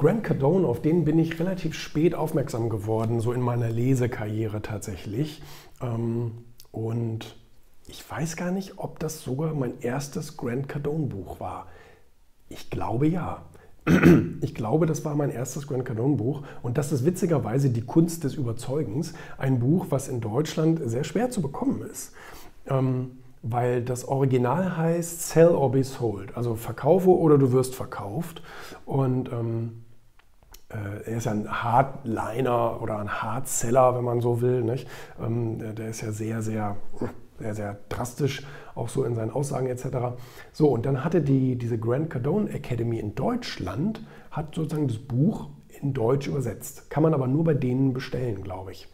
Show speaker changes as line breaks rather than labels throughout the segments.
Grant Cardone, auf den bin ich relativ spät aufmerksam geworden, so in meiner Lesekarriere tatsächlich. Ähm, und ich weiß gar nicht, ob das sogar mein erstes Grant Cardone Buch war. Ich glaube ja. Ich glaube, das war mein erstes Grant Cardone Buch und das ist witzigerweise die Kunst des Überzeugens, ein Buch, was in Deutschland sehr schwer zu bekommen ist. Ähm, weil das Original heißt Sell or be sold, also verkaufe oder du wirst verkauft. Und ähm, äh, er ist ja ein Hardliner oder ein Hardseller, wenn man so will. Nicht? Ähm, der ist ja sehr, sehr, sehr, sehr drastisch, auch so in seinen Aussagen etc. So, und dann hatte die, diese Grant Cardone Academy in Deutschland, hat sozusagen das Buch in Deutsch übersetzt. Kann man aber nur bei denen bestellen, glaube ich.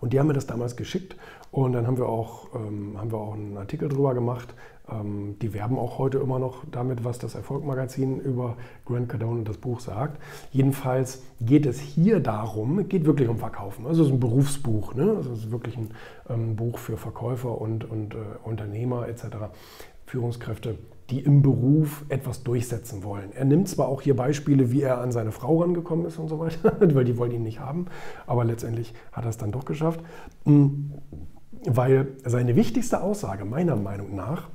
Und die haben mir das damals geschickt und dann haben wir auch, ähm, haben wir auch einen Artikel drüber gemacht. Ähm, die werben auch heute immer noch damit, was das Erfolgmagazin über Grant Cardone und das Buch sagt. Jedenfalls geht es hier darum, geht wirklich um Verkaufen. Also es ist ein Berufsbuch, ne? also es ist wirklich ein ähm, Buch für Verkäufer und, und äh, Unternehmer etc., Führungskräfte die im Beruf etwas durchsetzen wollen. Er nimmt zwar auch hier Beispiele, wie er an seine Frau rangekommen ist und so weiter, weil die wollen ihn nicht haben, aber letztendlich hat er es dann doch geschafft, hm, weil seine wichtigste Aussage, meiner Meinung nach,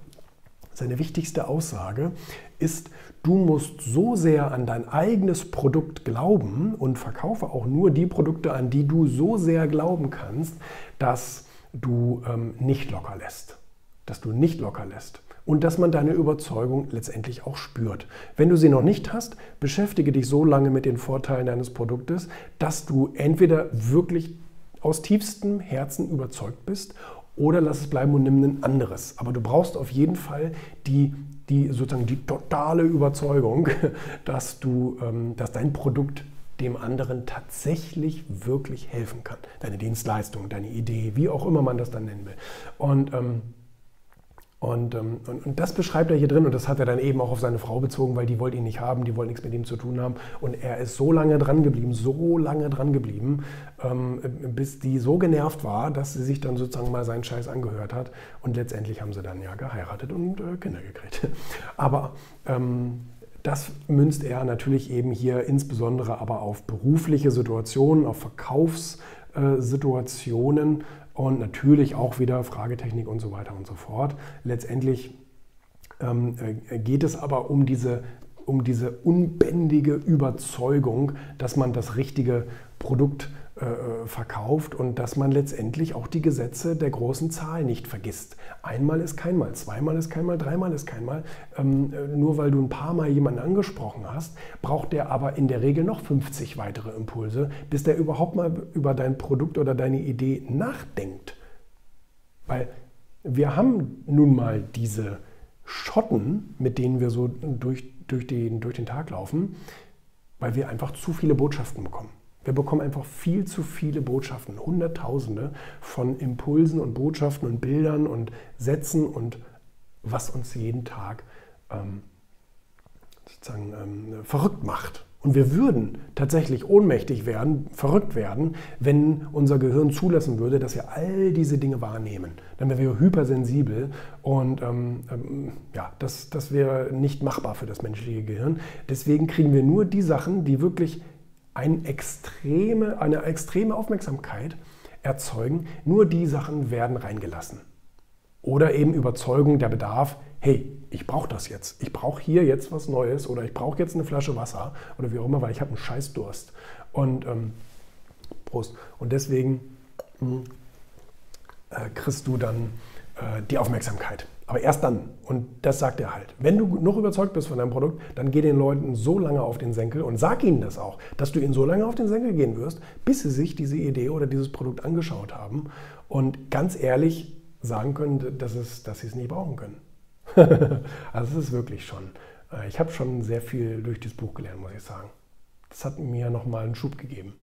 seine wichtigste Aussage ist, du musst so sehr an dein eigenes Produkt glauben und verkaufe auch nur die Produkte, an die du so sehr glauben kannst, dass du ähm, nicht locker lässt. Dass du nicht locker lässt und dass man deine Überzeugung letztendlich auch spürt. Wenn du sie noch nicht hast, beschäftige dich so lange mit den Vorteilen deines Produktes, dass du entweder wirklich aus tiefstem Herzen überzeugt bist oder lass es bleiben und nimm ein anderes. Aber du brauchst auf jeden Fall die, die sozusagen die totale Überzeugung, dass, du, ähm, dass dein Produkt dem anderen tatsächlich wirklich helfen kann. Deine Dienstleistung, deine Idee, wie auch immer man das dann nennen will. Und ähm, und, ähm, und, und, das beschreibt er hier drin und das hat er dann eben auch auf seine Frau bezogen, weil die wollte ihn nicht haben, die wollte nichts mit ihm zu tun haben. Und er ist so lange dran geblieben, so lange dran geblieben, ähm, bis die so genervt war, dass sie sich dann sozusagen mal seinen Scheiß angehört hat. Und letztendlich haben sie dann ja geheiratet und äh, Kinder gekriegt. Aber ähm, das münzt er natürlich eben hier insbesondere aber auf berufliche Situationen, auf Verkaufssituationen und natürlich auch wieder Fragetechnik und so weiter und so fort. Letztendlich ähm, äh, geht es aber um diese, um diese unbändige Überzeugung, dass man das richtige Produkt verkauft und dass man letztendlich auch die Gesetze der großen Zahl nicht vergisst. Einmal ist kein Mal, zweimal ist kein Mal, dreimal ist kein Mal. Ähm, äh, nur weil du ein paar Mal jemanden angesprochen hast, braucht der aber in der Regel noch 50 weitere Impulse, bis der überhaupt mal über dein Produkt oder deine Idee nachdenkt. Weil wir haben nun mal diese Schotten, mit denen wir so durch, durch, den, durch den Tag laufen, weil wir einfach zu viele Botschaften bekommen. Wir bekommen einfach viel zu viele Botschaften, Hunderttausende von Impulsen und Botschaften und Bildern und Sätzen und was uns jeden Tag ähm, sozusagen ähm, verrückt macht. Und wir würden tatsächlich ohnmächtig werden, verrückt werden, wenn unser Gehirn zulassen würde, dass wir all diese Dinge wahrnehmen. Dann wären wir hypersensibel und ähm, ähm, ja, das, das wäre nicht machbar für das menschliche Gehirn. Deswegen kriegen wir nur die Sachen, die wirklich eine extreme, eine extreme Aufmerksamkeit erzeugen. Nur die Sachen werden reingelassen. Oder eben Überzeugung, der Bedarf, hey, ich brauche das jetzt. Ich brauche hier jetzt was Neues oder ich brauche jetzt eine Flasche Wasser oder wie auch immer, weil ich habe einen Scheißdurst. Und ähm, Prost. Und deswegen mh, hm, äh, kriegst du dann äh, die Aufmerksamkeit. Aber erst dann. Und das sagt er halt. Wenn du noch überzeugt bist von deinem Produkt, dann geh den Leuten so lange auf den Senkel und sag ihnen das auch, dass du ihnen so lange auf den Senkel gehen wirst, bis sie sich diese Idee oder dieses Produkt angeschaut haben und ganz ehrlich sagen können, dass, es, dass sie es nicht brauchen können. also es ist wirklich schon. Äh, ich habe schon sehr viel durch dieses Buch gelernt, muss ich sagen. Das hat mir nochmal einen Schub gegeben.